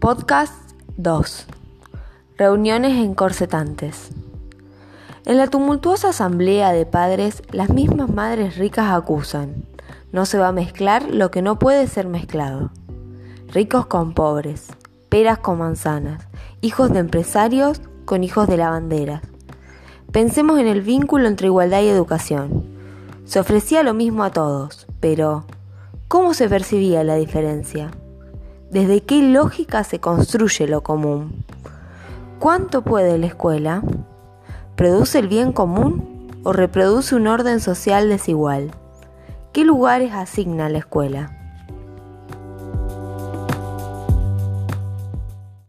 Podcast 2. Reuniones encorsetantes. En la tumultuosa asamblea de padres, las mismas madres ricas acusan. No se va a mezclar lo que no puede ser mezclado. Ricos con pobres, peras con manzanas, hijos de empresarios con hijos de lavanderas. Pensemos en el vínculo entre igualdad y educación. Se ofrecía lo mismo a todos, pero ¿cómo se percibía la diferencia? ¿Desde qué lógica se construye lo común? ¿Cuánto puede la escuela? ¿Produce el bien común o reproduce un orden social desigual? ¿Qué lugares asigna la escuela?